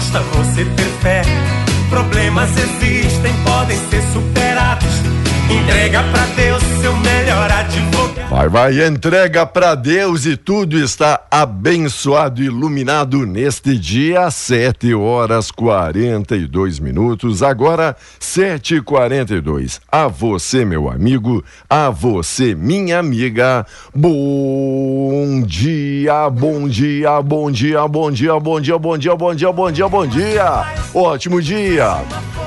basta você ter fé. Problemas existem, podem ser superados. Entrega pra Deus. Vai, vai, entrega para Deus e tudo está abençoado, iluminado neste dia, 7 horas 42 minutos, agora 7h42. A você, meu amigo, a você, minha amiga, bom dia, bom dia, bom dia, bom dia, bom dia, bom dia, bom dia, bom dia, bom dia. Ótimo dia.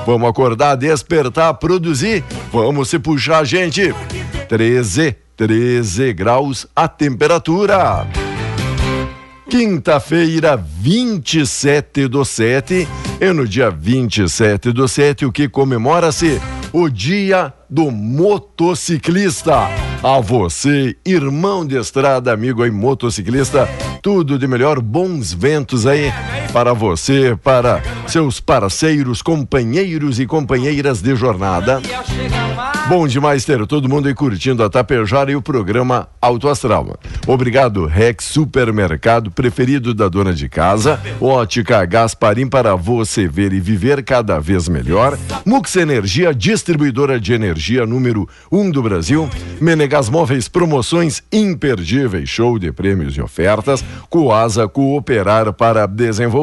Vamos acordar, despertar, produzir. Vamos se puxar, gente. 13 13 graus a temperatura. Quinta-feira, 27 do 7, e no dia 27 do 7, o que comemora-se? O Dia do Motociclista. A você, irmão de estrada, amigo aí, motociclista, tudo de melhor, bons ventos aí para você, para seus parceiros, companheiros e companheiras de jornada. Bom demais ter todo mundo aí curtindo a Tapejara e o programa Auto Astral. Obrigado, Rex Supermercado, preferido da dona de casa. Ótica Gasparim para você ver e viver cada vez melhor. Mux Energia, distribuidora de energia número 1 um do Brasil. Menegas Móveis, promoções imperdíveis, show de prêmios e ofertas. Coasa Cooperar para desenvolver.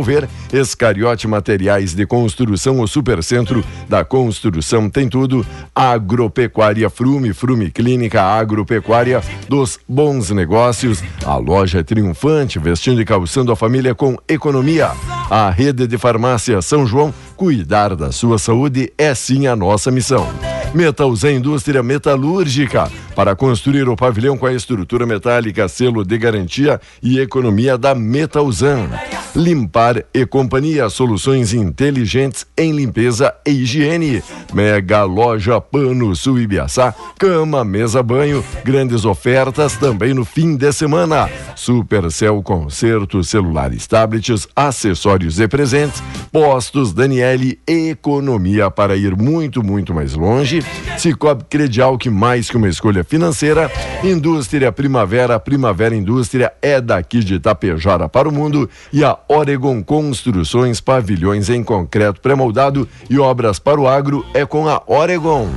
Escariote Materiais de Construção, o Supercentro da Construção tem tudo. Agropecuária Frume, Frume Clínica Agropecuária dos Bons Negócios. A loja triunfante, vestindo e calçando a família com economia. A rede de farmácia São João, cuidar da sua saúde é sim a nossa missão. Metalzé Indústria Metalúrgica, para construir o pavilhão com a estrutura metálica, selo de garantia e economia da Metalzan. Limpar e Companhia, soluções inteligentes em limpeza e higiene. Mega Loja Pano Sul Ibiaçá, cama, mesa, banho, grandes ofertas também no fim de semana. Supercell Concerto, celulares, tablets, acessórios e presentes. Postos Daniele, economia para ir muito, muito mais longe. Cicobi Credial, que mais que uma escolha financeira. Indústria Primavera, Primavera Indústria é daqui de Itapejara para o mundo. E a Oregon Construções, pavilhões em concreto pré-moldado e obras para o agro é com a Oregon.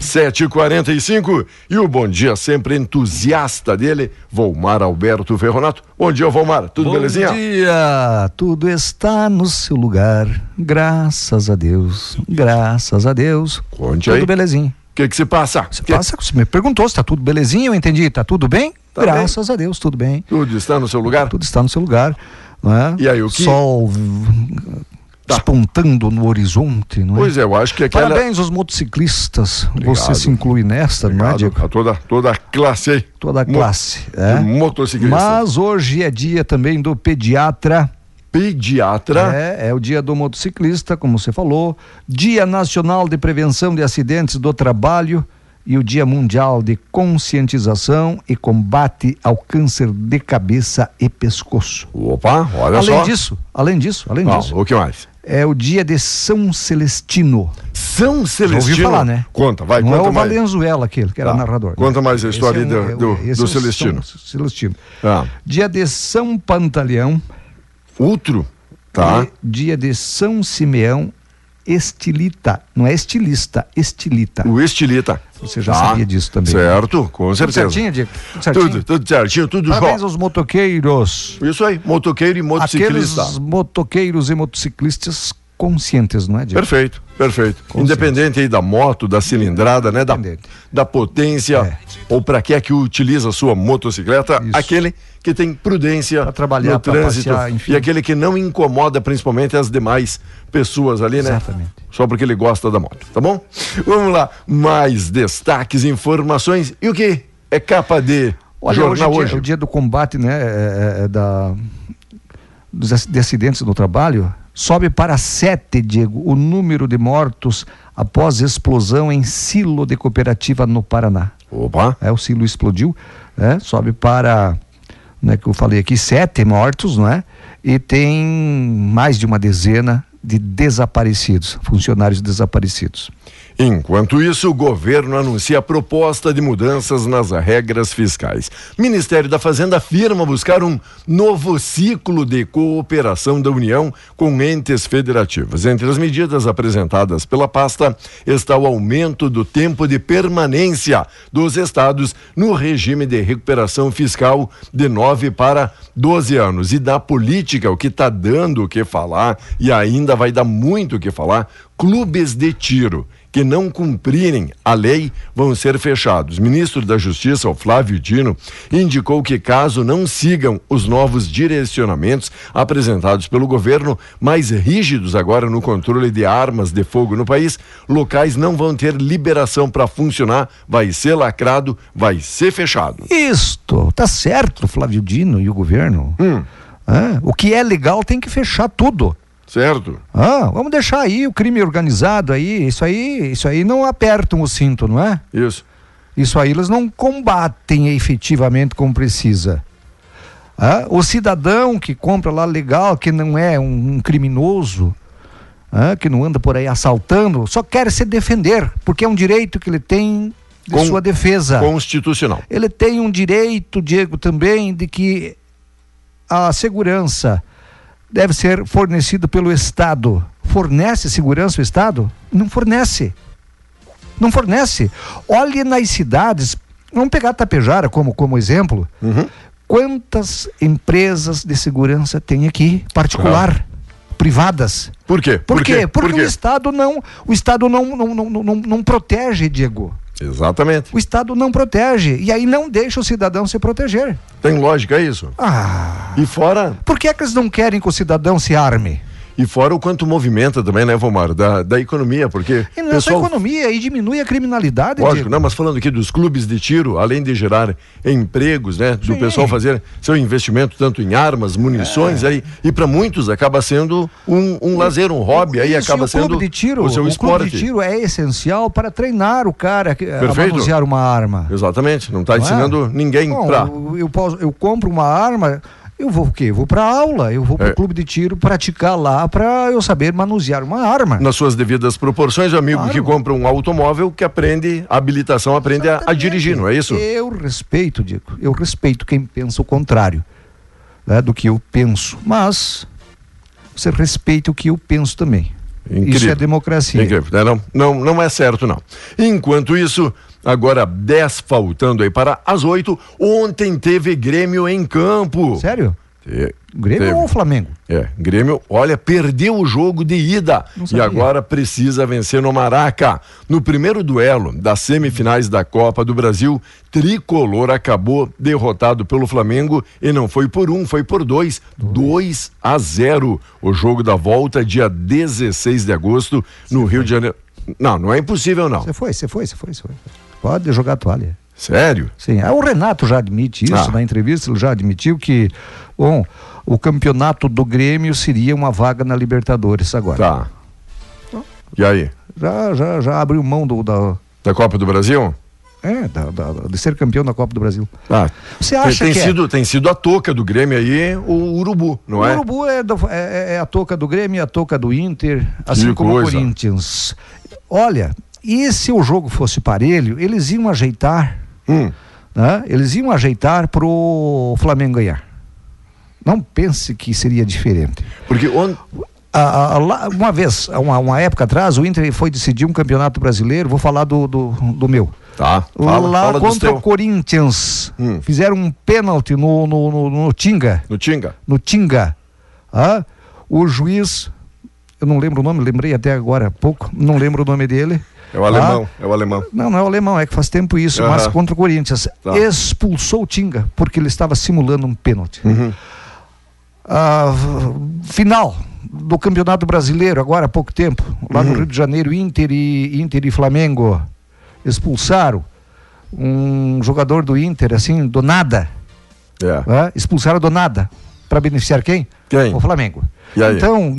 7h45 e o bom dia sempre entusiasta dele, Volmar Alberto Ferronato. Bom dia, Volmar. Tudo bom belezinha? Bom dia. Tudo está no seu lugar. Graças a Deus. Graças a Deus. Conte tudo aí. belezinha. O que que se passa? Se Que- passa, você me perguntou se tá tudo belezinha, eu entendi. Tá tudo bem? Tá Graças a Deus, tudo bem. Tudo está no seu lugar? Tudo está no seu lugar. é? E aí, o que- Sol Tá. despontando no horizonte, não é? Pois é, eu acho que aquela. Parabéns aos motociclistas. Você Obrigado. se inclui nesta, não é, Obrigado Diego? a toda, toda a classe aí. Toda a Mo- classe. de é. Motociclistas. Mas hoje é dia também do pediatra. Pediatra. É, é o dia do motociclista, como você falou. Dia Nacional de Prevenção de Acidentes do Trabalho e o Dia Mundial de Conscientização e Combate ao Câncer de Cabeça e Pescoço. Opa, olha além só. disso, além disso, além Ah, disso, o que mais? é o dia de São Celestino. São Já Celestino. ouviu falar, né? Conta, vai, Não conta é o mais. Valenzuela aquele, que era Tá. narrador. né? Conta mais a história é um- do- é do- esse do é Celestino. São Celestino. Ah, Dia de São Pantaleão. outro, tá? E dia de São Simeão Estilita. Não é estilista, estilita. O estilita. Você já Tá. sabia disso também. Certo, com Tudo certeza. certinho, Diego? Tudo certinho? Tudo, tudo certinho, tudo Parabéns jó. aos motoqueiros. Isso aí, motoqueiro e motociclista. Aqueles motoqueiros e motociclistas conscientes, não é, Diego? Perfeito, perfeito. Independente aí da moto, da cilindrada, né? Da, da potência, É. ou para que é que utiliza a sua motocicleta, Isso. aquele que tem prudência Pra trabalhar, no trânsito passear, enfim. e aquele que não incomoda principalmente as demais pessoas ali, né? Exatamente. Só porque ele gosta da moto, tá bom? Vamos lá, mais destaques, informações e o que é capa de Olha, hoje, jornal é hoje? dia, o dia do combate, né, é- é da, dos de acidentes no trabalho, sobe para sete, Diego, o número de mortos após explosão em silo de cooperativa no Paraná. Opa, É, o silo explodiu, né, sobe para, né, que eu falei aqui, sete mortos, não é? E tem mais de uma dezena de desaparecidos, funcionários desaparecidos. Enquanto isso, o governo anuncia a proposta de mudanças nas regras fiscais. Ministério da Fazenda afirma buscar um novo ciclo de cooperação da União com entes federativos. Entre as medidas apresentadas pela pasta está o aumento do tempo de permanência dos estados no regime de recuperação fiscal de 9 para 12 anos. E da política, o que está dando o que falar e ainda vai dar muito o que falar, clubes de tiro que não cumprirem a lei vão ser fechados. Ministro da Justiça, o Flávio Dino, indicou que caso não sigam os novos direcionamentos apresentados pelo governo, mais rígidos agora no controle de armas de fogo no país, locais não vão ter liberação para funcionar, vai ser lacrado, vai ser fechado. Isto, tá certo, Flávio Dino e o governo. Hum. Ah, o que é legal tem que fechar tudo. Certo? Ah, vamos deixar aí o crime organizado aí, isso aí, isso aí não apertam o cinto, não é? Isso. Isso aí eles não combatem efetivamente como precisa. Ah, o cidadão que compra lá legal, que não é um, um criminoso, ah, que não anda por aí assaltando, só quer se defender, porque é um direito que ele tem de Com- sua defesa. Constitucional. Ele tem um direito, Diego, também, de que a segurança deve ser fornecida pelo Estado. Fornece segurança o Estado? Não fornece. Não fornece. Olhe nas cidades, vamos pegar Tapejara como, como exemplo. Quantas empresas de segurança tem aqui, particular, privadas? Por quê? Por, quê? Porque Por o Estado não, o Estado não, não, não, não, não protege, Diego. Exatamente. O Estado não protege. E aí não deixa o cidadão se proteger. Tem lógica isso? Ah. E fora Por que, é que eles não querem que o cidadão se arme? E fora o quanto movimenta também, né, Vomar? Da, da economia, porque. E não é só economia, aí diminui a criminalidade. Lógico, Diego. não, mas falando aqui dos clubes de tiro, além de gerar empregos, né? Do Sim. pessoal fazer seu investimento tanto em armas, munições, É. aí, e para muitos acaba sendo um, um lazer, um hobby, aí Isso, acaba o sendo clube de tiro, o seu o esporte. clube de tiro é essencial para treinar o cara que- a Perfeito. manusear uma arma. Exatamente, não está é? ensinando ninguém Bom, pra. eu, eu, posso- eu compro uma arma, eu vou o quê? Eu vou para aula, eu vou para o É. clube de tiro praticar lá para eu saber manusear uma arma. Nas suas devidas proporções, o amigo Claro. que compra um automóvel que aprende a habilitação, aprende a, a dirigir, não é isso? Eu respeito, Diego. Eu respeito quem pensa o contrário né, do que eu penso. Mas você respeita o que eu penso também. Isso Incrível. é democracia. Incrível, né? não, não, não é certo, não. Enquanto isso, agora 10 faltando aí para as 8, ontem teve Grêmio em campo. Sério? É, Grêmio teve. ou Flamengo? É, Grêmio, olha, perdeu o jogo de ida e agora precisa vencer no Maraca. No primeiro duelo das semifinais da Copa do Brasil, Tricolor acabou derrotado pelo Flamengo e não foi por um, foi por dois. 2 a 0. O jogo da volta, dia 16 de agosto, no Rio de Janeiro. Não, não é impossível, não. Você foi, você foi, você foi, você foi. Pode jogar a toalha. Sério? Sim, ah, o Renato já admite isso Ah. na entrevista, ele já admitiu que, bom, o campeonato do Grêmio seria uma vaga na Libertadores agora. Tá. E aí? Já, já, já abriu mão do, da, Da Copa do Brasil? é, da- da- de ser campeão da Copa do Brasil. Ah, Você acha tem que é? sido, tem sido a toca do Grêmio aí, o Urubu, não o é? Urubu é, do- é- é a touca do Grêmio, é a touca do Inter, assim Que como coisa. o Corinthians. Olha, e se o jogo fosse parelho, eles iam ajeitar, Hum. né? Eles iam ajeitar pro Flamengo ganhar. Não pense que seria diferente. Porque on... A- a- a- lá- uma vez, uma, uma época atrás, o Inter foi decidir um campeonato brasileiro, vou falar do, do, do meu. Tá, fala, lá fala contra o Corinthians, Hum. fizeram um pênalti no, no, no, no Tinga, No Tinga. no Tinga. Ah, o juiz, eu não lembro o nome, lembrei até agora há pouco, não lembro o nome dele. É o alemão, é o alemão. Não, não é o alemão, é que faz tempo isso, Aham. mas contra o Corinthians. Tá. Expulsou o Tinga, porque ele estava simulando um pênalti. Uhum. Ah, final do Campeonato Brasileiro, agora há pouco tempo, lá Uhum. no Rio de Janeiro, Inter e, Inter e Flamengo expulsaram um jogador do Inter, assim, do nada. É. né? Expulsaram do nada. Para beneficiar quem? Quem? O Flamengo. Então,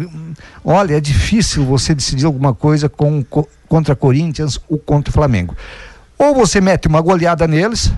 olha, é difícil você decidir alguma coisa com, co- contra Corinthians ou contra o Flamengo. Ou você mete uma goleada neles?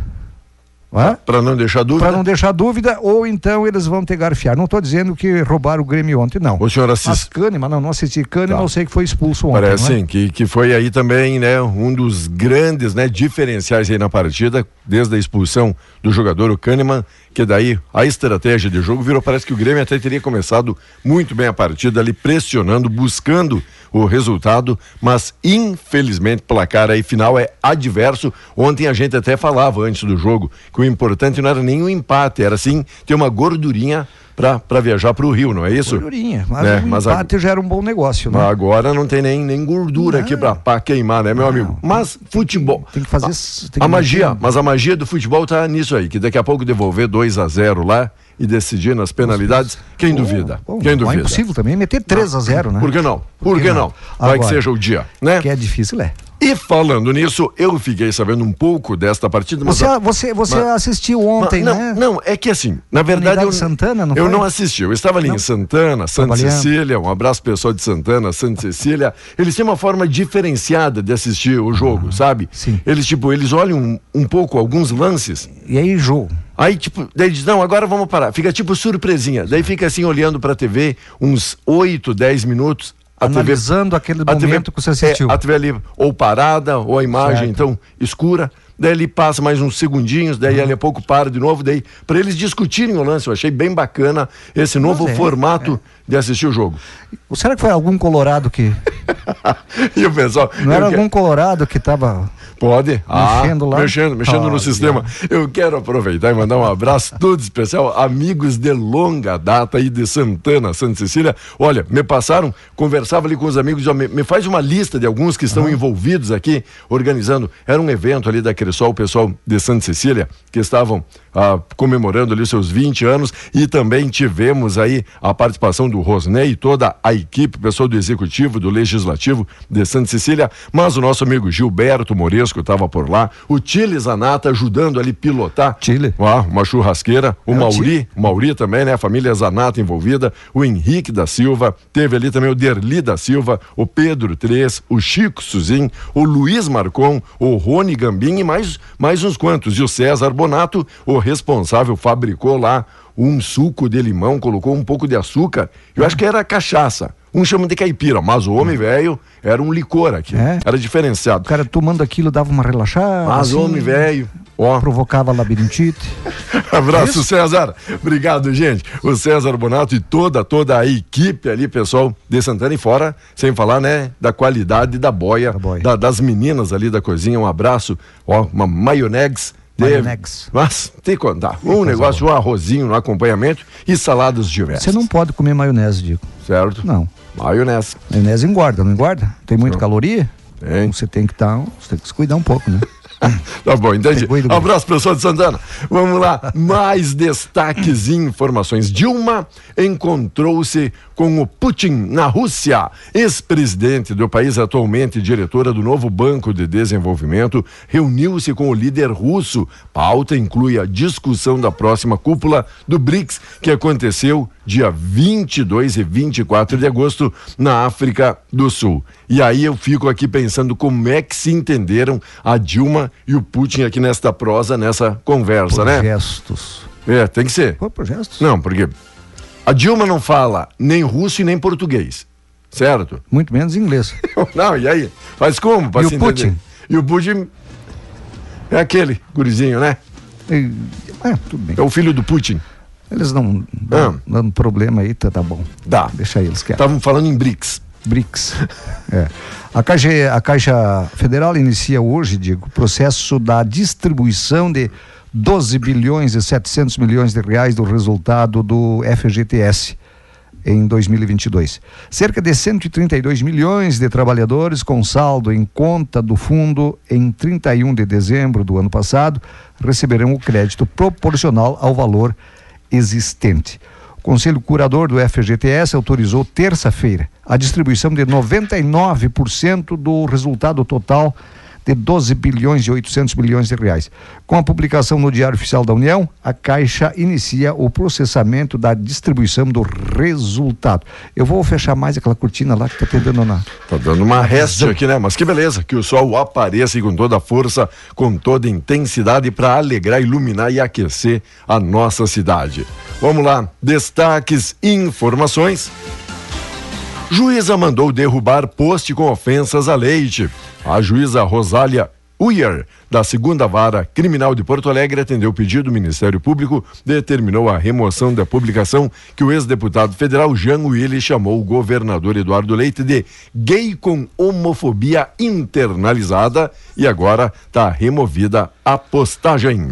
Pra não deixar dúvida. para não deixar dúvida, ou então eles vão ter garfiar. Não estou dizendo que roubaram o Grêmio ontem, não. O senhor Mas assiste. Kahneman, não, não assisti Kahneman, Tá. eu sei que foi expulso ontem. Parece é? sim, que, que foi aí também, né, um dos grandes, né, diferenciais aí na partida, desde a expulsão do jogador, o Kahneman, que daí a estratégia de jogo virou, parece que o Grêmio até teria começado muito bem a partida ali, pressionando, buscando o resultado, mas infelizmente placar aí final é adverso. Ontem a gente até falava antes do jogo que o importante não era nem o empate, era sim ter uma gordurinha para viajar para o Rio, não é isso? Gordurinha, mas É, o mas a- empate já era um bom negócio, né? Agora não tem nem, nem gordura aqui pra, pra queimar, né, meu amigo? Mas futebol. Tem que fazer. A, tem a que magia, manter- mas a magia do futebol tá nisso aí, que daqui a pouco devolver 2 a 0 lá e decidir nas penalidades, quem duvida? Bom, quem não é duvida? impossível também meter 3 a 0 né? Por que não? Por, que, não? Vai que seja o dia, né? Que é difícil, é. E falando nisso, eu fiquei sabendo um pouco desta partida, mas Você, a- você, você mas- assistiu ontem, não, né? Não, é que assim, na verdade eu, Santana, não eu foi? não assisti. Eu estava ali Não? em Santana, Santa. Cecília, um abraço pessoal de Santana, Santa Cecília. Eles têm uma forma diferenciada de assistir o jogo, sabe? Ah, sim. Eles tipo, eles olham um, um pouco alguns lances. E aí, Jô? Aí, tipo, daí diz, não, agora vamos parar. Fica tipo surpresinha. Daí fica assim, olhando pra TV, uns 8, 10 minutos. A Analisando aquele a TV momento que você assistiu. É, a TV ali ou parada, ou a imagem, Certo. então, escura. Daí ele passa mais uns segundinhos, daí Uhum. ali a pouco para de novo, daí para eles discutirem o lance. Eu achei bem bacana esse novo é, formato de assistir o jogo. Será que foi algum colorado que. e o pessoal. Não era que- algum colorado que estava. Pode. Mexendo ah, lá? Mexendo, mexendo Ah, no sistema. Eu quero aproveitar e mandar um abraço todo especial, amigos de longa data aí de Santana, Santa Cecília. Olha, me passaram, conversava ali com os amigos, ó, me, me faz uma lista de alguns que estão envolvidos aqui, organizando. Era um evento ali da Cressol, o pessoal de Santa Cecília, que estavam ah, comemorando ali os seus 20 anos e também tivemos aí a participação do Rosnei e toda a equipe, pessoal do Executivo, do Legislativo de Santa Cecília, mas o nosso amigo Gilberto Moresco estava por lá, o Tile Zanata ajudando ali pilotar Tile. Ah, uma churrasqueira, o É, Mauri, o Mauri também, né? A família Zanata envolvida, o Henrique da Silva, teve ali também o Derli da Silva, o Pedro Três, o Chico Suzin, o Luiz Marcon, o Rony Gambim e mais, mais uns quantos. E o César Bonato, o responsável, fabricou lá um suco de limão, colocou um pouco de açúcar, eu acho que era cachaça. Um chama de caipira, mas o homem velho era um licor aqui. É? Era diferenciado. O cara tomando aquilo dava uma relaxada. Mas o assim, homem velho, ó, Provocava labirintite. Abraço, César. Obrigado, gente. O César Bonato e toda, toda a equipe ali, pessoal, de Santana e fora, sem falar, né, da qualidade da boia, Da boia. da- das meninas ali da cozinha. Um abraço, ó, uma Maionex. Mas tem que contar. Um negócio, um arrozinho no acompanhamento e saladas diversas. Você não pode comer maionese, Diego. Certo? Não. Maionese. Maionese engorda, não engorda? Tem muita caloria? Tem. Então você tem que estar, você tem que se cuidar um pouco, né? Tá bom, entendi. Do Abraço, professor de Santana. Vamos lá, mais destaques e informações. Dilma encontrou-se com o Putin na Rússia. Ex-presidente do país, atualmente diretora do novo Banco de Desenvolvimento, reuniu-se com o líder russo. Pauta inclui a discussão da próxima cúpula do BRICS, que aconteceu dia 22 e 24 de agosto na África do Sul. E aí eu fico aqui pensando como é que se entenderam a Dilma e o Putin aqui nesta prosa, nessa conversa, Por né? gestos. É, tem que ser. Foi por gestos? Não, porque a Dilma não fala nem russo e nem português, certo? Muito menos inglês. Não, e aí? Faz como pra E o entender? Putin? E o Putin é aquele gurizinho, né? É, tudo bem. É o filho do Putin. Eles não dão, Ah. dando problema aí, tá, tá bom. Dá. Deixa eles quietos. Estavam falando em BRICS. BRICS. É. A, Caixa, a Caixa Federal inicia hoje, digo, o processo da distribuição de 12 bilhões e 700 milhões de reais do resultado do FGTS em 2022. Cerca de 132 milhões de trabalhadores com saldo em conta do fundo em 31 de dezembro do ano passado receberão o crédito proporcional ao valor existente. O Conselho Curador do FGTS autorizou terça-feira a distribuição de 99% do resultado total de 12 bilhões e 800 milhões de reais. Com a publicação no Diário Oficial da União, a Caixa inicia o processamento da distribuição do resultado. Eu vou fechar mais aquela cortina lá que está tentando na. Tá dando uma reste aqui, né? Mas que beleza, que o sol apareça com toda a força, com toda a intensidade para alegrar, iluminar e aquecer a nossa cidade. Vamos lá, destaques, informações. Juíza mandou derrubar poste com ofensas a leite. A juíza Rosália Uyer, da segunda vara criminal de Porto Alegre, atendeu o pedido do Ministério Público, determinou a remoção da publicação que o ex-deputado federal Jean Willis chamou o governador Eduardo Leite de gay com homofobia internalizada e agora está removida a postagem.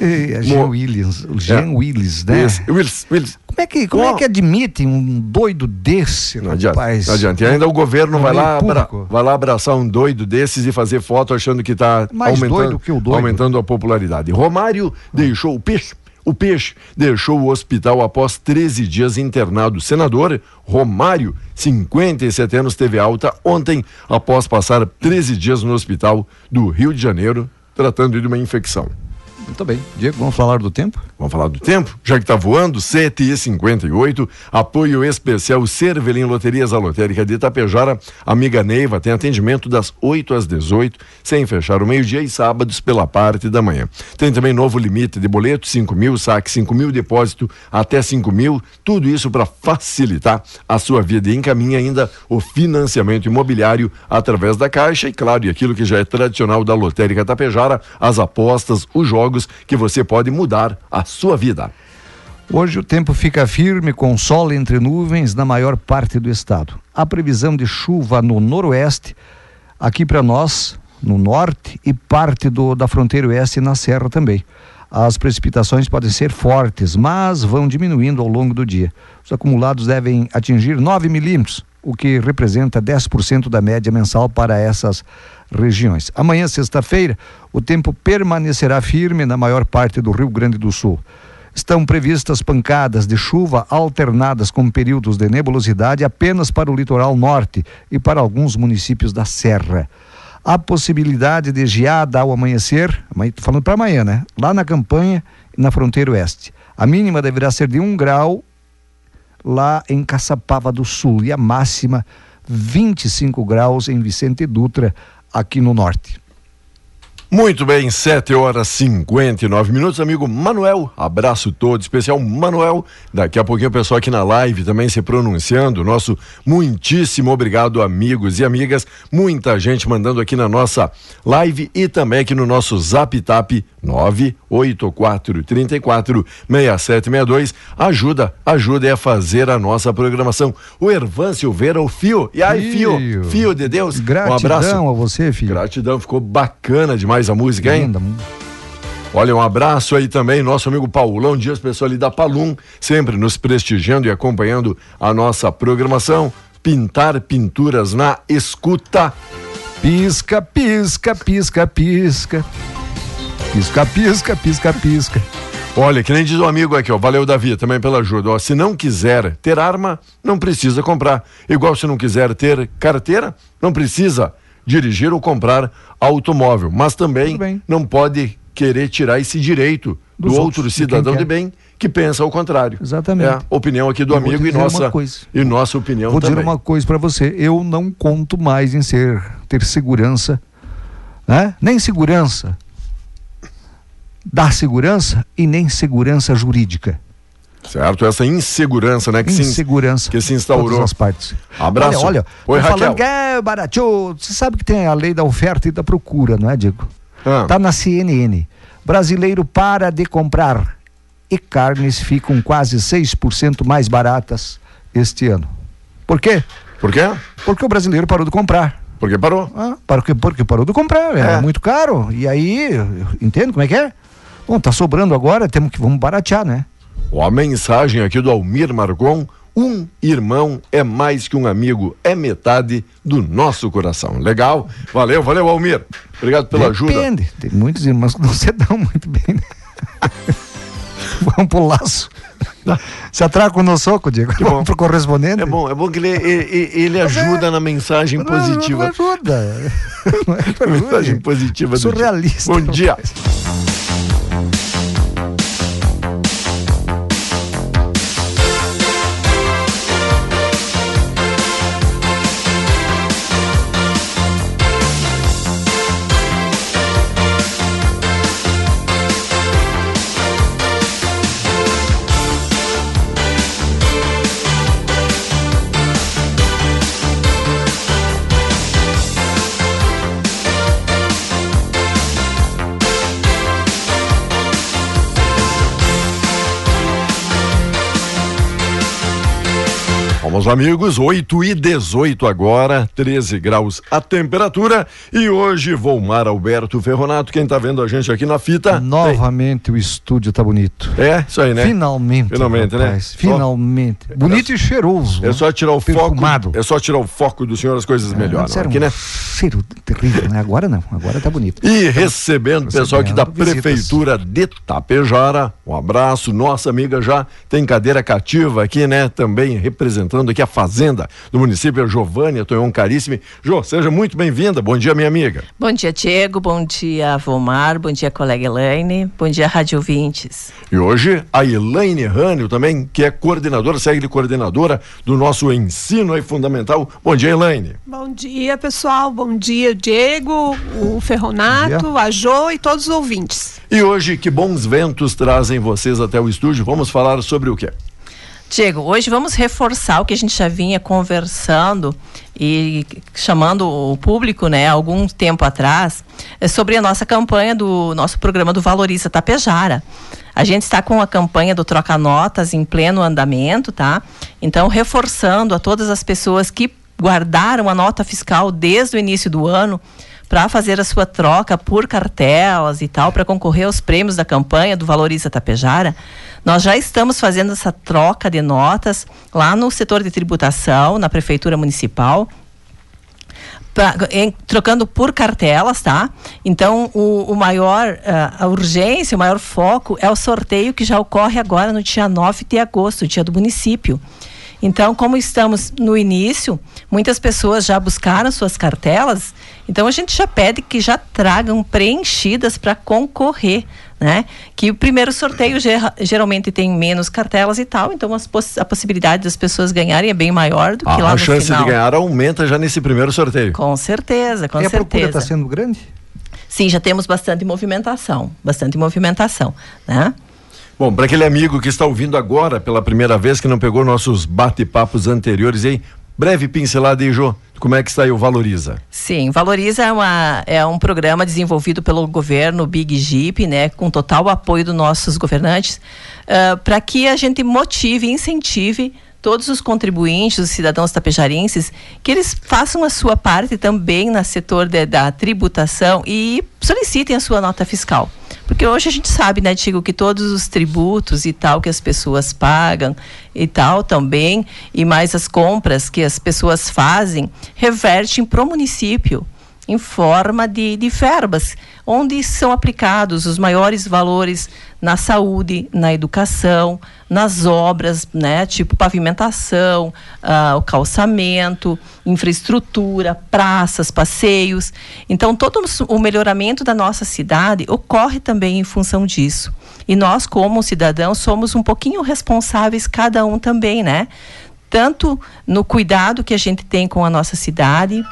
É, Jean Mo- Willis, o Jean É. Willis, né? Willis, Willis. Como é que, como é que admite um doido desse, Não adianta, rapaz? não adianta. E ainda o governo No vai lá, abra- vai lá abraçar um doido desses e fazer foto achando que está aumentando, que o doido. aumentando a popularidade. Romário deixou o peixe. O peixe deixou o hospital após 13 dias internado. Senador Romário, 57 anos, teve alta ontem após passar 13 dias no hospital do Rio de Janeiro, tratando de uma infecção. Muito bem. Diego, vamos falar do tempo? Vamos falar do tempo? Já que está voando, 7 e 58 apoio especial Cervelim Loterias, a lotérica de Itapejara. Amiga Neiva tem atendimento das 8 às 18, sem fechar o meio-dia e sábados pela parte da manhã. Tem também novo limite de boleto, 5 mil, saque 5 mil, depósito até 5 mil. Tudo isso para facilitar a sua vida. E encaminha ainda o financiamento imobiliário através da Caixa e, claro, e aquilo que já é tradicional da lotérica Tapejara, as apostas, os jogos que você pode mudar a sua vida. Hoje o tempo fica firme com sol entre nuvens na maior parte do estado. A previsão de chuva no noroeste, aqui para nós, no norte e parte do, da fronteira oeste na serra também. As precipitações podem ser fortes, mas vão diminuindo ao longo do dia. Os acumulados devem atingir 9 milímetros, o que representa 10% da média mensal para essas regiões. Amanhã, sexta-feira, o tempo permanecerá firme na maior parte do Rio Grande do Sul. Estão previstas pancadas de chuva alternadas com períodos de nebulosidade apenas para o litoral norte e para alguns municípios da Serra. Há possibilidade de geada ao amanhecer, falando para amanhã, né? Lá na campanha e na fronteira oeste. A mínima deverá ser de um grau lá em Caçapava do Sul e a máxima 25 graus em Vicente Dutra, aqui no norte. Muito bem, 7 horas 59 minutos, amigo Manuel. Abraço todo, especial Manuel. Daqui a pouquinho o pessoal aqui na live também se pronunciando. Nosso muitíssimo obrigado, amigos e amigas. Muita gente mandando aqui na nossa live e também aqui no nosso Zap Tap 98434 6762. Ajuda, ajuda a fazer a nossa programação. O Ervan Silveira, o Fio. E aí, Fio, Fio. Fio de Deus. Gratidão um abraço. a você, filho. Gratidão, ficou bacana demais a música, hein? Linda. Olha, um abraço aí também, nosso amigo Paulão Dias, pessoal ali da Palum, sempre nos prestigiando e acompanhando a nossa programação. Pintar pinturas na escuta. Pisca, pisca, pisca, pisca. Pisca, pisca, pisca, pisca. Olha, que nem diz o amigo aqui, ó. Valeu, Davi, também pela ajuda. Ó, se não quiser ter arma, não precisa comprar. Igual se não quiser ter carteira, não precisa dirigir ou comprar automóvel. Mas também não pode querer tirar esse direito do Dos outro outros, de cidadão de quer. bem que pensa ao contrário. Exatamente. É, opinião aqui do Eu vou amigo e nossa, e nossa opinião Vou também. dizer uma coisa para você, eu não conto mais em ser ter segurança, né? Nem segurança da segurança e nem segurança jurídica. Certo? Essa insegurança, né? Que se, Insegurança. que se instaurou. Todas as partes. Abraço. Olha, olha, Oi, falando que é barateou. Você sabe que tem a lei da oferta e da procura, não é, Diego? Ah. Tá na CNN. Brasileiro para de comprar e carnes ficam quase 6% mais baratas este ano. Por quê? Por quê? Porque o brasileiro parou de comprar. Porque parou. Ah, porque, porque parou de comprar, era É. muito caro. E aí, entende como é que é? Bom, tá sobrando agora, temos que vamos baratear, né? Ó, A mensagem aqui do Almir Margon. Um irmão é mais que um amigo, é metade do nosso coração. Legal? Valeu, valeu, Almir. Obrigado pela ajuda. Depende. Tem muitos irmãos que não se dão muito bem, né? Vamos pro laço. Se atraca no soco, Diego. bom. Vamos pro correspondente. É bom, é bom que ele, ele, ele ajuda na mensagem Não, positiva. Não ajuda. Não é Mensagem positiva. Surrealista. Bom dia. Vamos, amigos, 8 e 18 agora, 13 graus a temperatura. E hoje, Volmar Alberto Ferronato, quem tá vendo a gente aqui na fita. Novamente o estúdio tá bonito. tem- É, isso aí, né? Finalmente. Finalmente, né? rapaz, Só- Finalmente. Bonito e cheiroso. É só tirar o Perfumado. foco. É só tirar o foco do senhor, as coisas melhoram. Antes era Aqui, um né? cheiro terrível, né? Agora não, agora tá bonito. E recebendo o pessoal aqui da Recebendo visitas. Prefeitura de Tapejara. Um abraço. Nossa amiga já tem cadeira cativa aqui, né? Também representando aqui a Fazenda do município, a Giovânia Tonhon Carissime. Jô, seja muito bem-vinda. Bom dia, minha amiga. Bom dia, Diego. Bom dia, Vomar. Bom dia, colega Elaine. Bom dia, Rádio Ouvintes. E hoje a Elaine Rânio também, que é coordenadora, segue de coordenadora do nosso ensino aí fundamental. Bom dia, Elaine. Bom dia, pessoal. Bom dia, Diego, o Ferronato, a Jo e todos os ouvintes. E hoje, que bons ventos trazem vocês até o estúdio. Vamos falar sobre o quê? Diego, hoje vamos reforçar o que a gente já vinha conversando e chamando o público, né, algum tempo atrás, é sobre a nossa campanha do nosso programa do Valoriza Tapejara. A gente está com a campanha do Troca Notas em pleno andamento, tá? Então, reforçando a todas as pessoas que guardaram a nota fiscal desde o início do ano para fazer a sua troca por cartelas e tal, para concorrer aos prêmios da campanha do Valoriza Tapejara. Nós já estamos fazendo essa troca de notas lá no setor de tributação, na Prefeitura Municipal. pra- em- trocando por cartelas, tá? Então, o, o maior, ah, a urgência, o maior foco é o sorteio que já ocorre agora no dia 9 de agosto, dia do município. Então, como estamos no início, muitas pessoas já buscaram suas cartelas, então a gente já pede que já tragam preenchidas para concorrer, né? Que o primeiro sorteio ger- geralmente tem menos cartelas e tal, então as poss- a possibilidade das pessoas ganharem é bem maior do que lá a no chance final. de ganhar aumenta já nesse primeiro sorteio. Com certeza, com e a procura certeza. está sendo grande? Sim, já temos bastante movimentação, bastante movimentação, né? Bom, para aquele amigo que está ouvindo agora pela primeira vez, que não pegou nossos bate-papos anteriores aí, breve pincelada aí, Jô. Como é que está aí o Valoriza? Sim, Valoriza é, uma, é um programa desenvolvido pelo governo Big Jeep, né, com total apoio dos nossos governantes, para que a gente motive incentive todos os contribuintes, os cidadãos tapejarenses, que eles façam a sua parte também no setor de- da tributação e solicitem a sua nota fiscal. Porque hoje a gente sabe, né, Tigo, que todos os tributos e tal que as pessoas pagam e tal também, e mais as compras que as pessoas fazem, revertem para o município em forma de, de verbas, onde são aplicados os maiores valores na saúde, na educação, nas obras, né, tipo pavimentação, uh, o calçamento, infraestrutura, praças, passeios. Então, todo o melhoramento da nossa cidade ocorre também em função disso. E nós, como cidadãos, somos um pouquinho responsáveis, cada um também, né? Tanto no cuidado que a gente tem com a nossa cidade,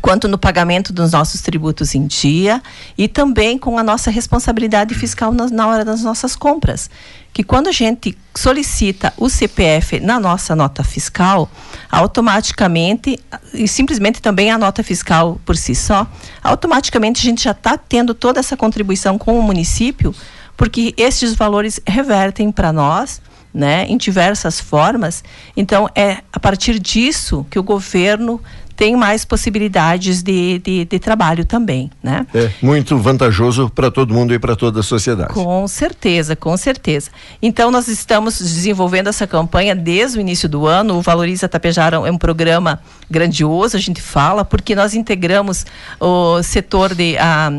quanto no pagamento dos nossos tributos em dia e também com a nossa responsabilidade fiscal na, na, hora das nossas compras. Que quando a gente solicita o CPF na nossa nota fiscal, automaticamente, e simplesmente também a nota fiscal por si só, automaticamente a gente já está tendo toda essa contribuição com o município, porque estes valores revertem para nós. Né, em diversas formas. Então, é a partir disso que o governo tem mais possibilidades de, de, de trabalho também, né? É muito vantajoso para todo mundo e para toda a sociedade. Com certeza, com certeza. Então nós estamos desenvolvendo essa campanha desde o início do ano. O Valoriza Tapejara é um programa grandioso, a gente fala, porque nós integramos o setor de a,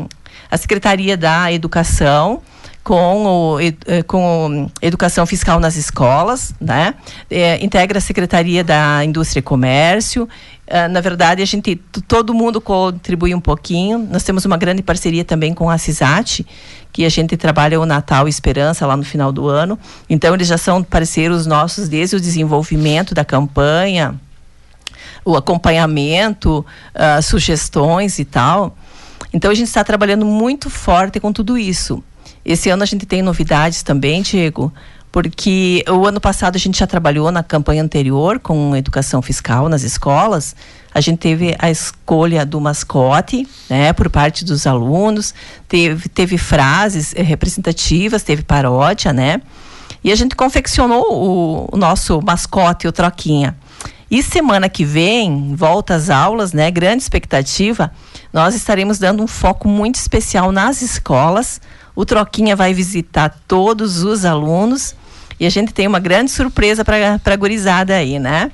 a Secretaria da Educação, com, o, eh, com educação fiscal nas escolas, né? É, integra a Secretaria da Indústria e Comércio. É, na verdade, a gente, todo mundo contribui um pouquinho. Nós temos uma grande parceria também com a CISAT, que a gente trabalha o Natal Esperança lá no final do ano. Então, eles já são parceiros nossos desde o desenvolvimento da campanha, o acompanhamento, uh, sugestões e tal. Então, a gente está trabalhando muito forte com tudo isso. Esse ano a gente tem novidades também, Diego, porque o ano passado a gente já trabalhou na campanha anterior com educação fiscal nas escolas. A gente teve a escolha do mascote, né, por parte dos alunos, teve, teve frases representativas, teve paródia, né? E a gente confeccionou o, o nosso mascote, o Troquinha. E semana que vem, volta às aulas, né? Grande expectativa. Nós estaremos dando um foco muito especial nas escolas o Troquinha vai visitar todos os alunos e a gente tem uma grande surpresa para a gurizada aí, né?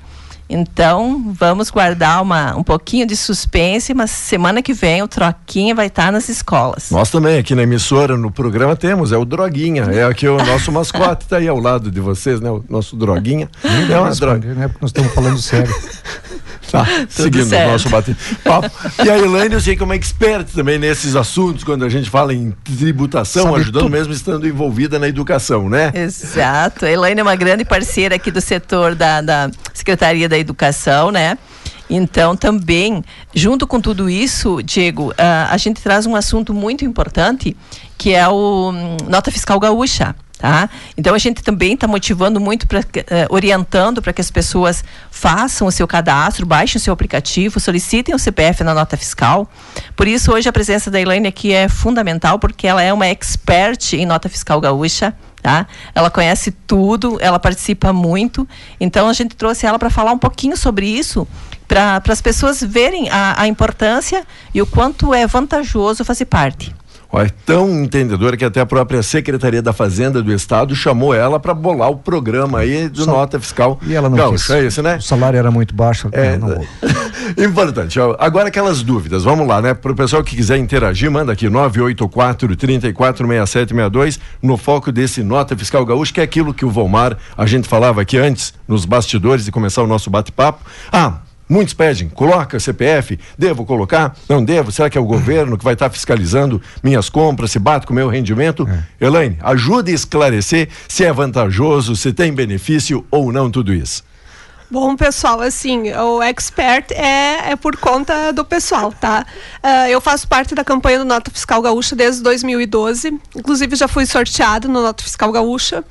Então, vamos guardar uma, um pouquinho de suspense, mas semana que vem o Troquinha vai estar tá nas escolas. Nós também, aqui na emissora, no programa, temos, é o Droguinha. É aqui o nosso mascote, está aí ao lado de vocês, né? O nosso Droguinha. é uma droga. Né? Porque nós estamos falando sério. Tá, seguindo certo. o nosso bate-papo. E a Elaine, eu sei que é uma expert também nesses assuntos, quando a gente fala em tributação, Sabe ajudando tudo. mesmo estando envolvida na educação, né? Exato. A Elaine é uma grande parceira aqui do setor da, da Secretaria da Educação, né? Então, também, junto com tudo isso, Diego, uh, a gente traz um assunto muito importante, que é o um, Nota Fiscal Gaúcha. Tá? Então a gente também está motivando muito, pra, uh, orientando para que as pessoas façam o seu cadastro, baixem o seu aplicativo, solicitem o CPF na nota fiscal. Por isso hoje a presença da Elaine aqui é fundamental, porque ela é uma expert em nota fiscal gaúcha. Tá? Ela conhece tudo, ela participa muito. Então a gente trouxe ela para falar um pouquinho sobre isso, para as pessoas verem a, a importância e o quanto é vantajoso fazer parte. É tão entendedora que até a própria Secretaria da Fazenda do Estado chamou ela para bolar o programa aí de Só... nota fiscal. E ela não Gaúcha, quis. é isso, né? O salário era muito baixo. É, não, Importante. Agora aquelas dúvidas, vamos lá, né? Para o pessoal que quiser interagir, manda aqui 984 346762 no foco desse nota fiscal gaúcho, que é aquilo que o Volmar, a gente falava aqui antes, nos bastidores de começar o nosso bate-papo. Ah, Muitos pedem, coloca CPF, devo colocar? Não devo? Será que é o governo que vai estar fiscalizando minhas compras, se bate com o meu rendimento? É. Elaine, ajude a esclarecer se é vantajoso, se tem benefício ou não tudo isso. Bom, pessoal, assim, o expert é, é por conta do pessoal, tá? Uh, eu faço parte da campanha do Nota Fiscal Gaúcha desde 2012, inclusive já fui sorteado no Nota Fiscal Gaúcha,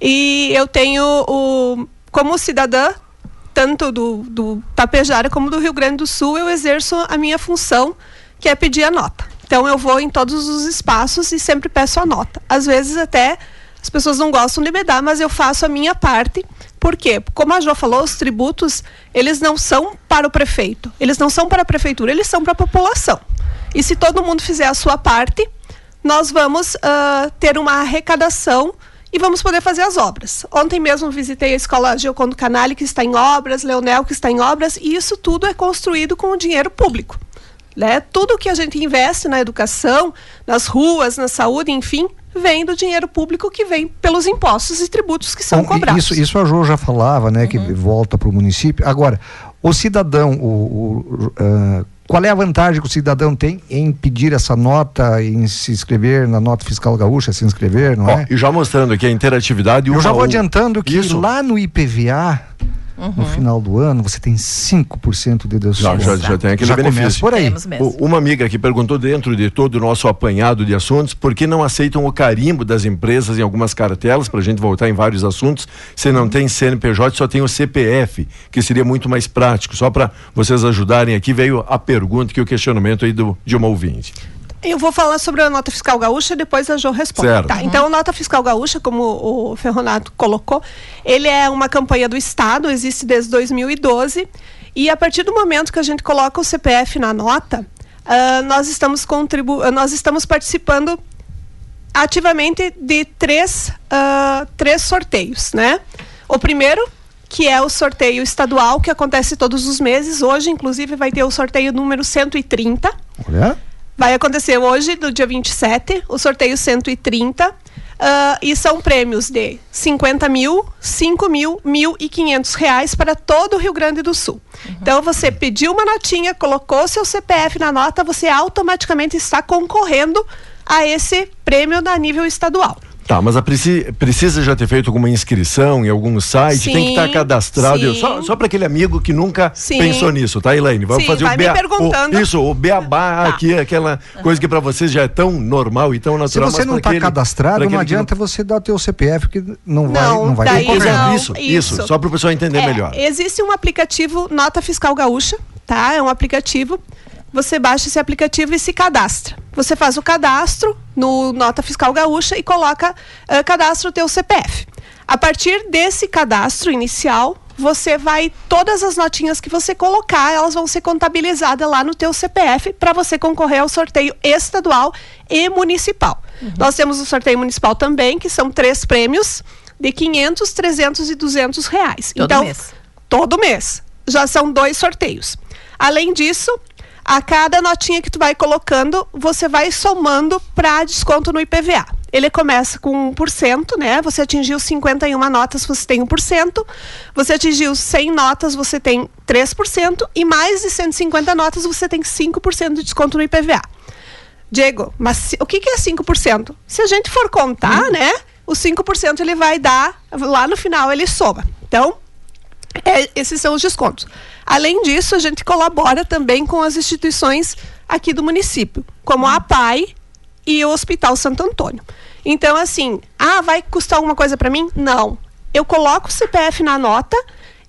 e eu tenho o, como cidadã tanto do, do Tapejara como do Rio Grande do Sul, eu exerço a minha função, que é pedir a nota. Então eu vou em todos os espaços e sempre peço a nota. Às vezes até as pessoas não gostam de me dar, mas eu faço a minha parte. Por quê? Como a Jo falou, os tributos, eles não são para o prefeito, eles não são para a prefeitura, eles são para a população. E se todo mundo fizer a sua parte, nós vamos uh, ter uma arrecadação e vamos poder fazer as obras. Ontem mesmo visitei a escola Giocondo Canali, que está em obras, Leonel, que está em obras, e isso tudo é construído com o dinheiro público. Né? Tudo que a gente investe na educação, nas ruas, na saúde, enfim, vem do dinheiro público que vem pelos impostos e tributos que são cobrados. Isso, isso a Jo já falava, né? Que volta para o município. Agora, o cidadão, o, o, uh, qual é a vantagem que o cidadão tem em pedir essa nota, em se inscrever na nota fiscal gaúcha, se inscrever, não Ó, é? E já mostrando aqui a interatividade. Eu já vou adiantando que Isso. lá no IPVA, no final do ano, você tem 5% de Já, desconto. já, já tem aquele Já começa benefício. por aí. O- Uma amiga aqui perguntou dentro de todo o nosso apanhado de assuntos, por que não aceitam o carimbo das empresas em algumas cartelas, para a gente voltar em vários assuntos, se não tem CNPJ, só tem o CPF, que seria muito mais prático. Só para vocês ajudarem aqui, veio a pergunta que o questionamento aí do, de uma ouvinte. Eu vou falar sobre a nota fiscal gaúcha e depois a Jo responde. Tá, Então, a nota fiscal gaúcha, como o Ferronato colocou, ele é uma campanha do Estado, existe desde 2012. E a partir do momento que a gente coloca o CPF na nota, ah, nós, estamos contribu ah, nós estamos participando ativamente de três, ah, três sorteios, né? O primeiro, que é o sorteio estadual, que acontece todos os meses. Hoje, inclusive, vai ter o sorteio número 130. Olha, Vai acontecer hoje, no dia 27, o sorteio 130. ah, e são prêmios de 50 mil, 5 mil, mil e 500 reais para todo o Rio Grande do Sul. Então, você pediu uma notinha, colocou seu CPF na nota, você automaticamente está concorrendo a esse prêmio a nível estadual. Tá, mas a preci- precisa já ter feito alguma inscrição em algum site? tem que estar Sim, cadastrado. Eu- sim. Só, só para aquele amigo que nunca Sim. pensou nisso, tá, Elaine? Vamos Sim, fazer vai o me bea- perguntando. o- Isso, o beabá Tá. aqui, aquela coisa que para vocês já é tão normal e tão se natural. você mas não está cadastrado, não adianta você dar o teu CPF, que não vai, Não, não vai daí não. Isso, isso, isso. só para o pessoal entender É, melhor. Existe um aplicativo Nota Fiscal Gaúcha, tá? É um aplicativo. Você baixa esse aplicativo e se cadastra. Você faz o cadastro no Nota Fiscal Gaúcha e coloca, eh, cadastra o teu CPF. A partir desse cadastro inicial, você vai todas as notinhas que você colocar, elas vão ser contabilizadas lá no teu CPF para você concorrer ao sorteio estadual e municipal. Nós temos o sorteio municipal também, que são três prêmios de 500, 300 e 200 reais. Todo então, mês. todo mês. Já são dois sorteios. Além disso, a cada notinha que tu vai colocando, você vai somando para desconto no IPVA. Ele começa com 1%, né? Você atingiu 51 notas, você tem 1%. Você atingiu 100 notas, você tem 3%. E mais de 150 notas, você tem 5% de desconto no IPVA. Diego, mas o que, que é 5%? Se a gente for contar, né? O 5% ele vai dar, lá no final ele soma. Então, é, esses são os descontos. Além disso, a gente colabora também com as instituições aqui do município, como a APAI e o Hospital Santo Antônio. Então, assim, ah, vai custar alguma coisa para mim? Não. Eu coloco o CPF na nota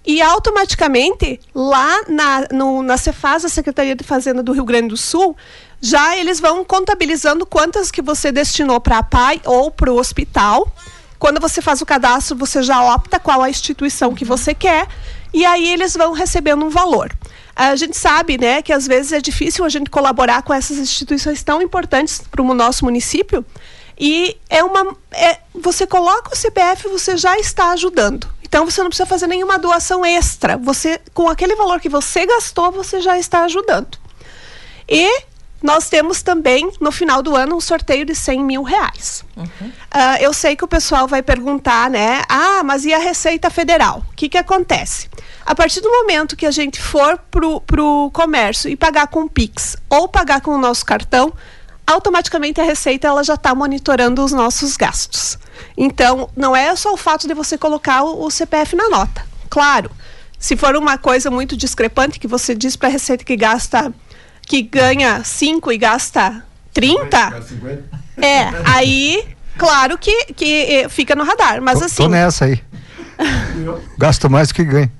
e automaticamente lá na, no, na Cefaz, a Secretaria de Fazenda do Rio Grande do Sul, já eles vão contabilizando quantas que você destinou para a PAI ou para o hospital. Quando você faz o cadastro, você já opta qual a instituição que você quer e aí eles vão recebendo um valor. A gente sabe, né, que às vezes é difícil a gente colaborar com essas instituições tão importantes para o nosso município. E é uma. é- você coloca o CPF, você já está ajudando. Então você não precisa fazer nenhuma doação extra. Você, com aquele valor que você gastou, você já está ajudando. E nós temos também, no final do ano, um sorteio de 100 mil reais. Ah, eu sei que o pessoal vai perguntar, né? Ah, mas e a Receita Federal? O que, que acontece? A partir do momento que a gente for pro, pro comércio e pagar com o Pix ou pagar com o nosso cartão, automaticamente a Receita ela já está monitorando os nossos gastos. Então, não é só o fato de você colocar o, o CPF na nota. Claro, se for uma coisa muito discrepante que você diz para a Receita que gasta, que ganha 5 e gasta 30, é, aí, claro que, que eh, fica no radar. Mas Tô- assim, Tô nessa aí. Gasto mais do que ganho.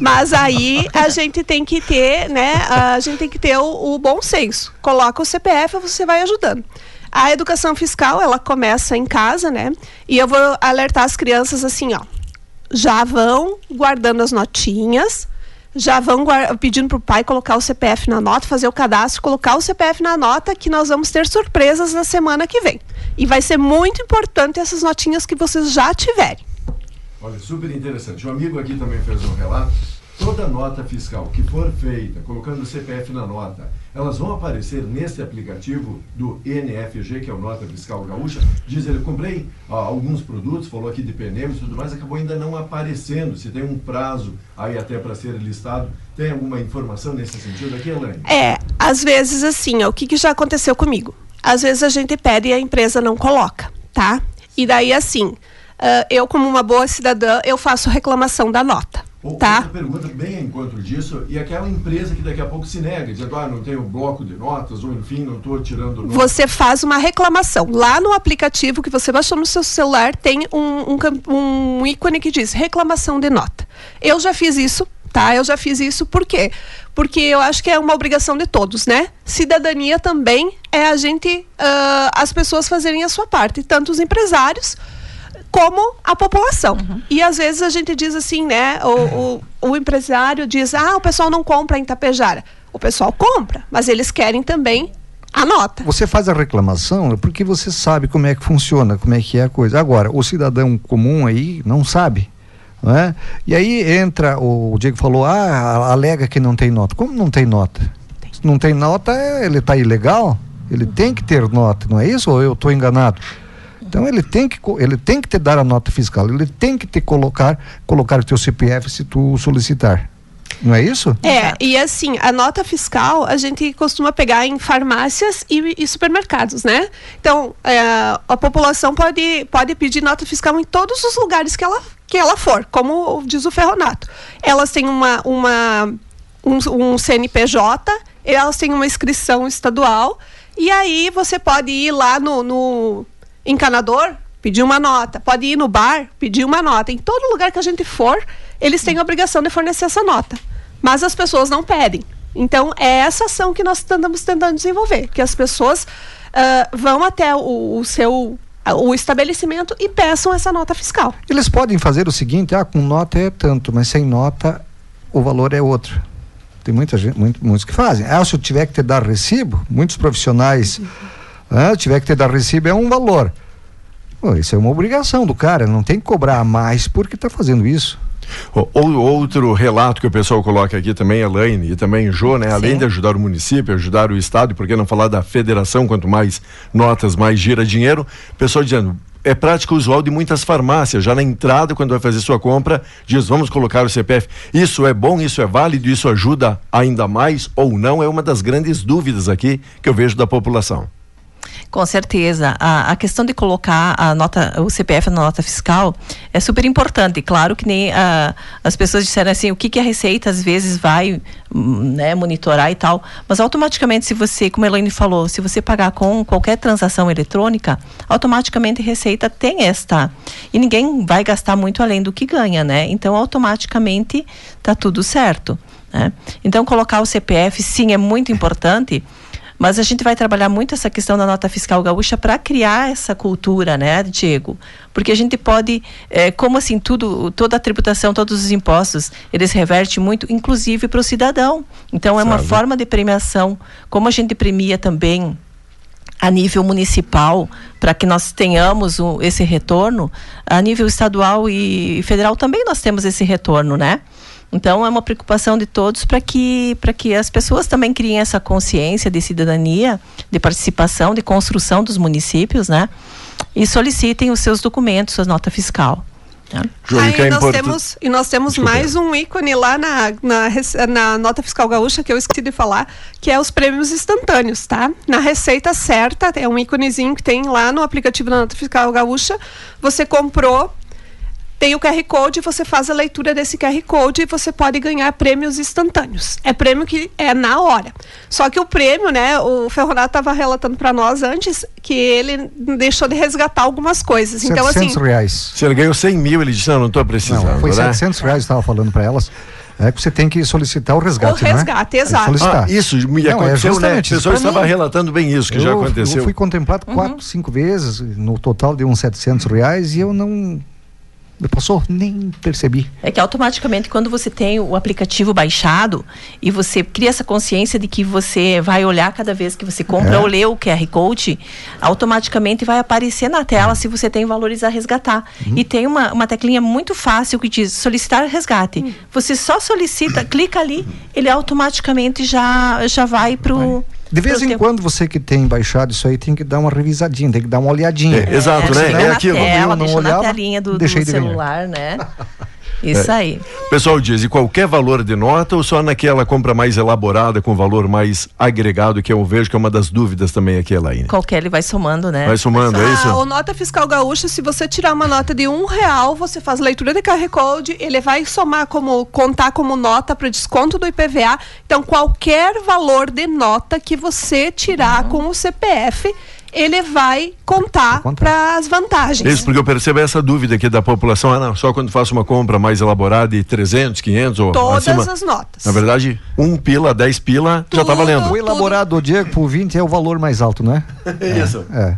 mas aí a gente tem que ter, né? A gente tem que ter o, o bom senso. Coloca o CPF, você vai ajudando. A educação fiscal, ela começa em casa, né? E eu vou alertar as crianças assim, ó. Já vão guardando as notinhas, já vão pedindo para o pai colocar o CPF na nota, fazer o cadastro, colocar o CPF na nota, que nós vamos ter surpresas na semana que vem. E vai ser muito importante essas notinhas que vocês já tiverem. Olha, super interessante. Um amigo aqui também fez um relato. Toda nota fiscal que for feita, colocando o CPF na nota, elas vão aparecer nesse aplicativo do NFG, que é o Nota Fiscal Gaúcha. Diz ele, comprei ah, alguns produtos, falou aqui de pneus e tudo mais, acabou ainda não aparecendo. Se tem um prazo aí até para ser listado, tem alguma informação nesse sentido aqui, Elaine? É, às vezes assim, ó, o que, que já aconteceu comigo? Às vezes a gente pede e a empresa não coloca, tá? E daí assim, Uh, eu, como uma boa cidadã, eu faço reclamação da nota. Tá? Outra pergunta bem em encontro disso, e aquela empresa que daqui a pouco se nega, dizendo, ah, não tenho bloco de notas, ou enfim, não estou tirando notas. Você faz uma reclamação. Lá no aplicativo que você baixou no seu celular, tem um, um, um ícone que diz reclamação de nota. Eu já fiz isso, tá? Eu já fiz isso, por quê? Porque eu acho que é uma obrigação de todos, né? Cidadania também é a gente, uh, as pessoas fazerem a sua parte, tanto os empresários como a população. Uhum. E às vezes a gente diz assim, né? O, o, o, empresário diz, ah, o pessoal não compra em Tapejara. O pessoal compra, mas eles querem também a nota. Você faz a reclamação porque você sabe como é que funciona, como é que é a coisa. Agora, o cidadão comum aí não sabe. Não é? E aí entra, o Diego falou, ah, alega que não tem nota. Como não tem nota? Tem. Se não tem nota, ele está ilegal? Ele tem que ter nota, não é isso? Ou eu estou enganado? Então ele tem que ele tem que te dar a nota fiscal, ele tem que te colocar colocar o teu CPF se tu solicitar. Não é isso? É, e assim, a nota fiscal a gente costuma pegar em farmácias e, e supermercados, né? Então, é, a população pode, pode pedir nota fiscal em todos os lugares que ela, que ela for, como diz o Ferronato. Elas têm uma, uma, um, um CNPJ, elas têm uma inscrição estadual, e aí você pode ir lá no, no encanador, pedir uma nota. Pode ir no bar, pedir uma nota. Em todo lugar que a gente for, eles têm a obrigação de fornecer essa nota. Mas as pessoas não pedem. Então, é essa ação que nós estamos tentando desenvolver, que as pessoas uh, vão até o, o seu o estabelecimento e peçam essa nota fiscal. Eles podem fazer o seguinte, ah, com nota é tanto, mas sem nota o valor é outro. Tem muita gente, muito, muitos que fazem. Ah, se eu tiver que te dar recibo, muitos profissionais uhum ah, tiver que ter dar recibo é um valor. Pô, isso é uma obrigação do cara, não tem que cobrar mais porque está fazendo isso. Outro relato que o pessoal coloca aqui também, Elaine e também Jô, né? Além de ajudar o município, ajudar o estado, e por que não falar da federação, quanto mais notas, mais gira dinheiro, o pessoal dizendo, é prática usual de muitas farmácias. Já na entrada, quando vai fazer sua compra, diz: vamos colocar o CPF. Isso é bom, isso é válido, isso ajuda ainda mais ou não? É uma das grandes dúvidas aqui que eu vejo da população. Com certeza. A, a, questão de colocar a nota, o CPF na nota fiscal é super importante. Claro que nem a, as pessoas disseram assim, o que, que a Receita às vezes vai hum, né, monitorar e tal. Mas automaticamente, se você, como a Elaine falou, se você pagar com qualquer transação eletrônica, automaticamente a Receita tem esta. E ninguém vai gastar muito além do que ganha, né? Então, automaticamente está tudo certo. Né? Então, colocar o CPF, sim, é muito importante mas a gente vai trabalhar muito essa questão da nota fiscal gaúcha para criar essa cultura, né, Diego? Porque a gente pode, é, como assim, tudo, toda a tributação, todos os impostos, eles revertem muito, inclusive para o cidadão. Então, é Sabe. uma forma de premiação. Como a gente premia também a nível municipal, para que nós tenhamos o, esse retorno, a nível estadual e federal também nós temos esse retorno, né? Então é uma preocupação de todos para que para que as pessoas também criem essa consciência de cidadania, de participação, de construção dos municípios, né? E solicitem os seus documentos, sua nota fiscal. Né? Aí, nós temos, e nós temos Desculpa. mais um ícone lá na, na, na, nota fiscal gaúcha que eu esqueci de falar, que é os prêmios instantâneos, tá? Na receita certa, é um íconezinho que tem lá no aplicativo da nota fiscal gaúcha. Você comprou tem o QR Code, você faz a leitura desse QR Code e você pode ganhar prêmios instantâneos. É prêmio que é na hora. Só que o prêmio, né, o Ferronato estava relatando para nós antes que ele deixou de resgatar algumas coisas. 700 então, assim. reais. Se ele ganhou 100 mil, ele disse: Não, não estou precisando. Não, foi né? 700 reais, estava falando para elas. É que você tem que solicitar o resgate. O resgate, é? exato. Ah, isso me não, é aconteceu, é né? A pessoa estava relatando bem isso, que eu, já aconteceu. Eu fui contemplado uhum. quatro, cinco vezes, no total de uns 700 reais, e eu não Passou? Nem percebi. É que automaticamente quando você tem o aplicativo baixado e você cria essa consciência de que você vai olhar cada vez que você compra É. ou lê o QR Code, automaticamente vai aparecer na tela se você tem valores a resgatar. Uhum. E tem uma, uma teclinha muito fácil que diz solicitar resgate. Hum. Você só solicita, clica ali, ele automaticamente já, já vai pro. De vez em teu- quando você que tem baixado isso aí tem que dar uma revisadinha, tem que dar uma olhadinha. É, exato, É, né? É aquilo. Tela, não na olhava, telinha do, do deixei de ganhar. celular, né? Isso É. aí. O pessoal diz, e qualquer valor de nota ou só naquela compra mais elaborada, com valor mais agregado, que eu vejo que é uma das dúvidas também aqui, Elaine. Qualquer ele vai somando, né? Vai somando, é isso? Ah, o Nota Fiscal Gaúcha, se você tirar uma nota de um real, você faz leitura de QR Code, ele vai somar como, contar como nota para desconto do IPVA. Então, qualquer valor de nota que você tirar com o CPF, ele vai contar contar. para as vantagens. Isso, porque eu percebo essa dúvida aqui da população, ah, não, só quando faço uma compra mais elaborada de 300, 500 ou Todas acima. as notas. Na verdade, um pila, 10 pila, já tá Tudo. valendo. O elaborado, Diego, por 20 é o valor mais alto, né? Isso. É.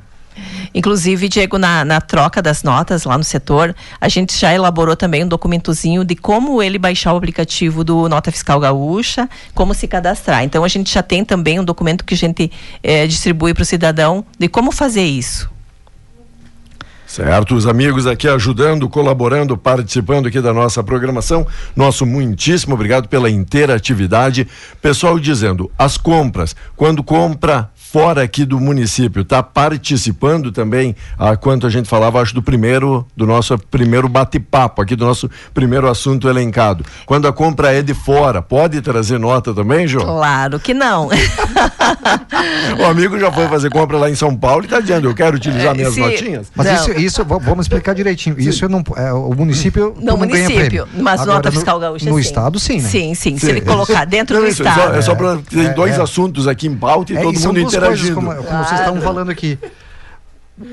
Inclusive, Diego, na, na troca das notas lá no setor, a gente já elaborou também um documentozinho de como ele baixar o aplicativo do Nota Fiscal Gaúcha, como se cadastrar. Então, a gente já tem também um documento que a gente eh, distribui para o cidadão de como fazer isso. Certo, os amigos aqui ajudando, colaborando, participando aqui da nossa programação. Nosso muitíssimo obrigado pela interatividade. Pessoal dizendo, as compras, quando compra fora aqui do município, está participando também, a quanto a gente falava, acho, do primeiro, do nosso primeiro bate-papo, aqui do nosso primeiro assunto elencado. Quando a compra é de fora, pode trazer nota também, João? Claro que não. O amigo já foi fazer compra lá em São Paulo e está dizendo, eu quero utilizar É, minhas se- notinhas. Mas Não. isso, isso vamos explicar direitinho. Isso eu não, é, o município No não ganha município, prêmio. mas Agora, nota no- fiscal gaúcha No sim. estado, sim, né? Sim, sim. Se Sim. ele colocar dentro Não, do isso, é estado. só, é só para ter É, dois é. assuntos aqui em pauta e É, todo e mundo duas coisas, como, como Claro. vocês estavam falando aqui.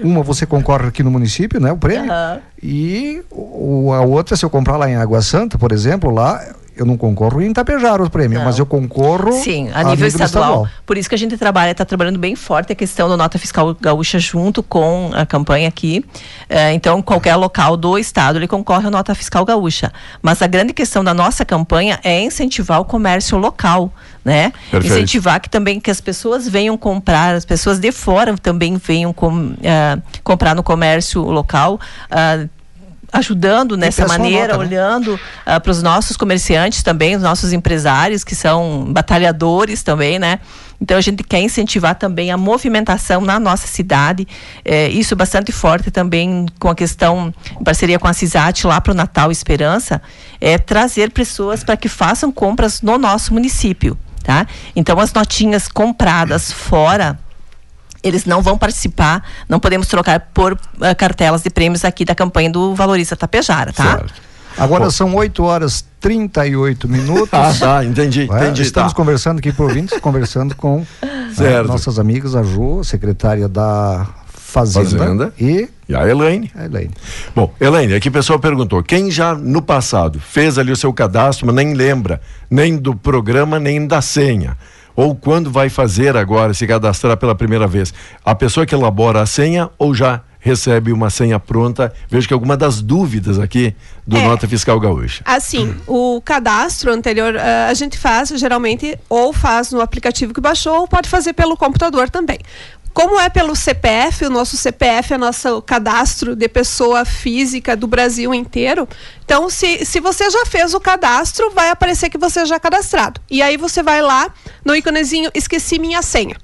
Uma você concorre aqui no município, né? O prêmio. Aham. E o, a outra, se eu comprar lá em Água Santa, por exemplo, lá eu não concorro em Tapejar o prêmio, Não. mas eu concorro Sim, a nível estadual. Por isso que a gente trabalha, está trabalhando bem forte a questão do Nota Fiscal Gaúcha junto com a campanha aqui. Eh, então, qualquer local do estado ele concorre à Nota Fiscal Gaúcha. Mas a grande questão da nossa campanha é incentivar o comércio local, né? Perfeito. Incentivar que também que as pessoas venham comprar, as pessoas de fora também venham com, eh, comprar no comércio local. ah, ajudando nessa maneira, nota, né? olhando para os nossos comerciantes também, os nossos empresários, que são batalhadores também, né? Então a gente quer incentivar também a movimentação na nossa cidade. É, isso bastante forte também com a questão, em parceria com a CISAT lá para o Natal Esperança, é trazer pessoas para que façam compras no nosso município. Tá? Então as notinhas compradas fora eles não vão participar, não podemos trocar por eh, cartelas de prêmios aqui da campanha do Valoriza Tapejara, tá? Certo. Agora Bom. são 8 horas 38 minutos. Ah, tá, entendi, É, entendi. Estamos tá. conversando aqui por ouvintes, conversando com né, Certo. nossas amigas, a Jo, secretária da Fazenda, Fazenda. e E a Elaine? a Elaine. Bom, Elaine, aqui o pessoal perguntou: quem já no passado fez ali o seu cadastro, mas nem lembra nem do programa, nem da senha? Ou quando vai fazer agora, se cadastrar pela primeira vez? A pessoa que elabora a senha ou já recebe uma senha pronta? Vejo que alguma das dúvidas aqui do É. Nota Fiscal Gaúcha. Assim, o cadastro anterior eh, a gente faz geralmente ou faz no aplicativo que baixou ou pode fazer pelo computador também. Como é pelo CPF, o nosso CPF é nosso cadastro de pessoa física do Brasil inteiro. Então, se, se você já fez o cadastro, vai aparecer que você já é cadastrado. E aí você vai lá no íconezinho esqueci minha senha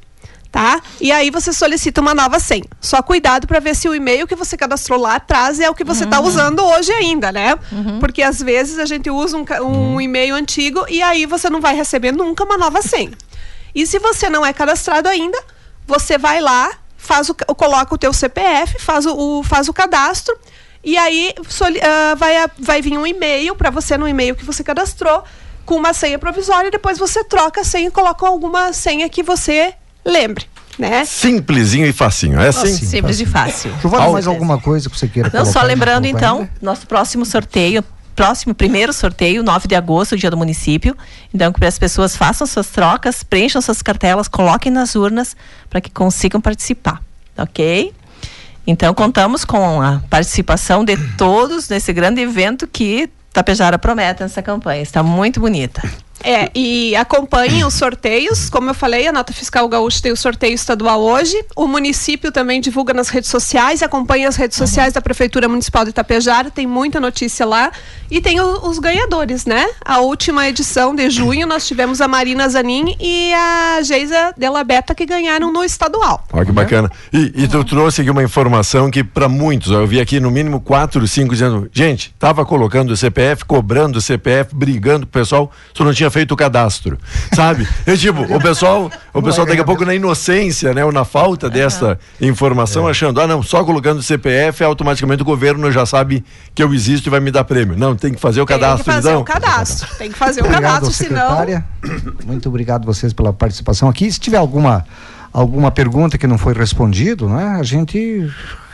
tá? E aí você solicita uma nova senha. Só cuidado para ver se o e-mail que você cadastrou lá atrás é o que você está usando hoje ainda, né? Porque às vezes a gente usa um, um e-mail antigo e aí você não vai receber nunca uma nova senha. E se você não é cadastrado ainda, você vai lá, faz o, ca- coloca o teu CPF, faz o, o- faz o cadastro e aí soli- ah, vai, vai vir um e-mail para você no e-mail que você cadastrou com uma senha provisória e depois você troca a senha e coloca alguma senha que você lembre, né? Simplesinho e facinho, é assim? Simples e fácil. Giovana, mais alguma coisa que você queira Não, só lembrando então, ainda? nosso próximo sorteio, próximo primeiro sorteio, 9 de agosto, dia do município. Então, que as pessoas façam suas trocas, preencham suas cartelas, coloquem nas urnas para que consigam participar, ok? Então contamos com a participação de todos nesse grande evento que Tapejara promete nessa campanha. Está muito bonita. É, e acompanhem os sorteios. Como eu falei, a Nota Fiscal Gaúcha tem o sorteio estadual hoje. O município também divulga nas redes sociais. Acompanhe as redes sociais da Prefeitura Municipal de Itapejara. Tem muita notícia lá. E tem o, os ganhadores, né? A última edição de junho nós tivemos a Marina Zanin e a Geisa Della Beta que ganharam no estadual. Olha que bacana. E, e tu trouxe aqui uma informação que para muitos, eu vi aqui no mínimo quatro, cinco dizendo, gente, tava colocando o CPF, cobrando o CPF, brigando com o pessoal, tu não tinha feito o cadastro, sabe? Eu, tipo, o pessoal, o pessoal daqui a pouco na inocência, né, ou na falta dessa informação, achando, ah não, só colocando o CPF, automaticamente o governo já sabe que eu existo e vai me dar prêmio. Não, tem que fazer o cadastro, tem que fazer então. o cadastro. Tem que fazer o Obrigado, cadastro, senão. Muito obrigado vocês pela participação aqui. Se tiver alguma alguma pergunta que não foi respondido, né, a gente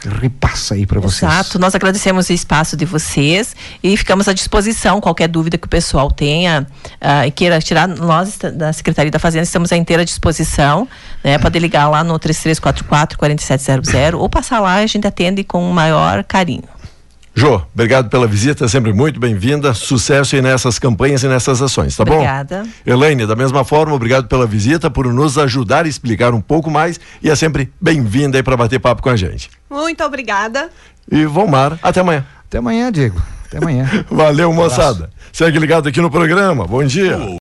repassa aí para vocês. Exato, nós agradecemos o espaço de vocês e ficamos à disposição. Qualquer dúvida que o pessoal tenha ah, e queira tirar, nós da Secretaria da Fazenda estamos à inteira disposição. Né, pode ligar lá no 3344 4700 ou passar lá, a gente atende com o maior carinho. Jô, obrigado pela visita, sempre muito bem-vinda. Sucesso aí nessas campanhas e nessas ações, tá Obrigada. bom? Elaine, da mesma forma, obrigado pela visita, por nos ajudar a explicar um pouco mais e é sempre bem-vinda aí para bater papo com a gente. Muito obrigada. E Vomar, até amanhã. Até amanhã, Diego. Até amanhã. Valeu, moçada. Segue ligado aqui no programa. Bom dia.